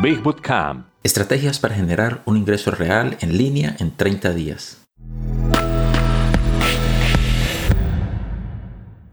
Big Bootcamp. Estrategias para generar un ingreso real en línea en 30 días.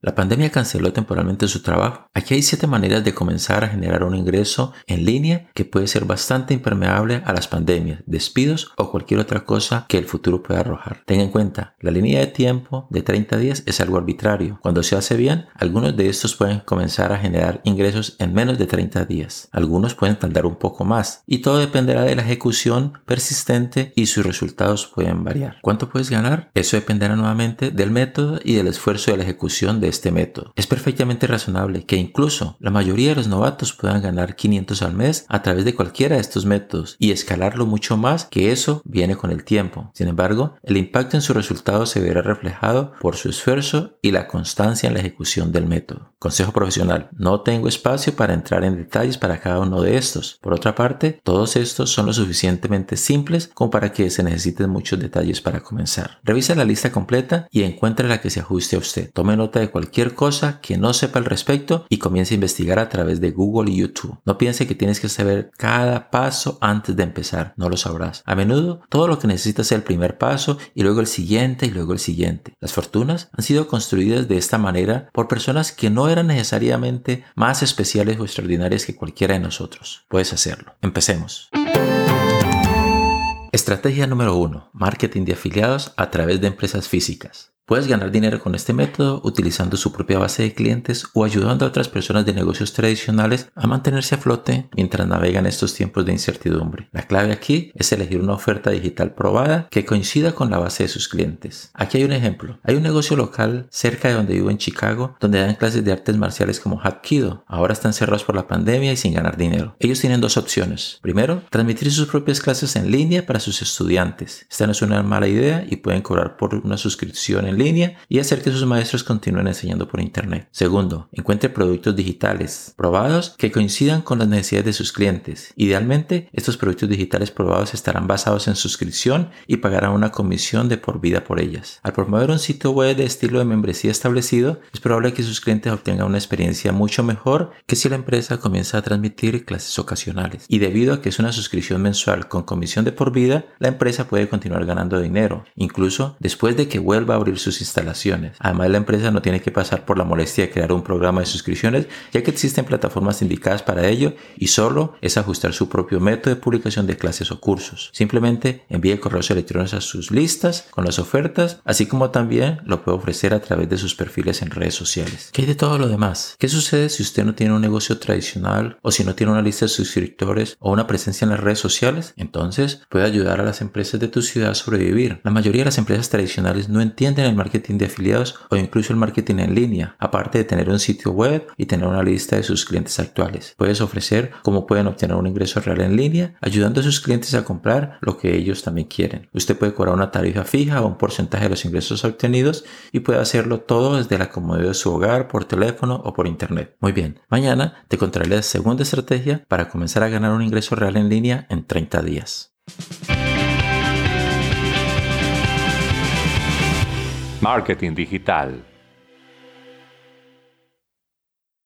La pandemia canceló temporalmente su trabajo. Aquí hay siete maneras de comenzar a generar un ingreso en línea que puede ser bastante impermeable a las pandemias, despidos o cualquier otra cosa que el futuro pueda arrojar. Ten en cuenta, la línea de tiempo de 30 días es algo arbitrario. Cuando se hace bien, algunos de estos pueden comenzar a generar ingresos en menos de 30 días. Algunos pueden tardar un poco más y todo dependerá de la ejecución persistente y sus resultados pueden variar. ¿Cuánto puedes ganar? Eso dependerá nuevamente del método y del esfuerzo de la ejecución de este método. Es perfectamente razonable que incluso la mayoría de los novatos puedan ganar 500 al mes a través de cualquiera de estos métodos y escalarlo mucho más que eso viene con el tiempo. Sin embargo, el impacto en su resultado se verá reflejado por su esfuerzo y la constancia en la ejecución del método. Consejo profesional. No tengo espacio para entrar en detalles para cada uno de estos. Por otra parte, todos estos son lo suficientemente simples como para que se necesiten muchos detalles para comenzar. Revisa la lista completa y encuentre la que se ajuste a usted. Tome nota de cualquier cosa que no sepa al respecto y comience a investigar a través de Google y YouTube. No piense que tienes que saber cada paso antes de empezar. No lo sabrás. A menudo, todo lo que necesitas es el primer paso y luego el siguiente y luego el siguiente. Las fortunas han sido construidas de esta manera por personas que no eran necesariamente más especiales o extraordinarias que cualquiera de nosotros. Puedes hacerlo. Empecemos. Estrategia número 1. Marketing de afiliados a través de empresas físicas. Puedes ganar dinero con este método utilizando su propia base de clientes o ayudando a otras personas de negocios tradicionales a mantenerse a flote mientras navegan estos tiempos de incertidumbre. La clave aquí es elegir una oferta digital probada que coincida con la base de sus clientes. Aquí hay un ejemplo. Hay un negocio local cerca de donde vivo en Chicago donde dan clases de artes marciales como Hapkido. Ahora están cerrados por la pandemia y sin ganar dinero. Ellos tienen dos opciones. Primero, transmitir sus propias clases en línea para sus estudiantes. Esta no es una mala idea y pueden cobrar por una suscripción en línea y hacer que sus maestros continúen enseñando por Internet. Segundo, encuentre productos digitales probados que coincidan con las necesidades de sus clientes. Idealmente, estos productos digitales probados estarán basados en suscripción y pagarán una comisión de por vida por ellas. Al promover un sitio web de estilo de membresía establecido, es probable que sus clientes obtengan una experiencia mucho mejor que si la empresa comienza a transmitir clases ocasionales. Y debido a que es una suscripción mensual con comisión de por vida, la empresa puede continuar ganando dinero, incluso después de que vuelva a abrir sus instalaciones. Además, la empresa no tiene que pasar por la molestia de crear un programa de suscripciones, ya que existen plataformas indicadas para ello y solo es ajustar su propio método de publicación de clases o cursos. Simplemente envíe correos electrónicos a sus listas con las ofertas, así como también lo puede ofrecer a través de sus perfiles en redes sociales. ¿Qué hay de todo lo demás? ¿Qué sucede si usted no tiene un negocio tradicional o si no tiene una lista de suscriptores o una presencia en las redes sociales? Entonces puede ayudar a las empresas de tu ciudad a sobrevivir. La mayoría de las empresas tradicionales no entienden marketing de afiliados o incluso el marketing en línea, aparte de tener un sitio web y tener una lista de sus clientes actuales. Puedes ofrecer cómo pueden obtener un ingreso real en línea, ayudando a sus clientes a comprar lo que ellos también quieren. Usted puede cobrar una tarifa fija o un porcentaje de los ingresos obtenidos y puede hacerlo todo desde la comodidad de su hogar, por teléfono o por internet. Muy bien, mañana te contaré la segunda estrategia para comenzar a ganar un ingreso real en línea en 30 días. Marketing digital.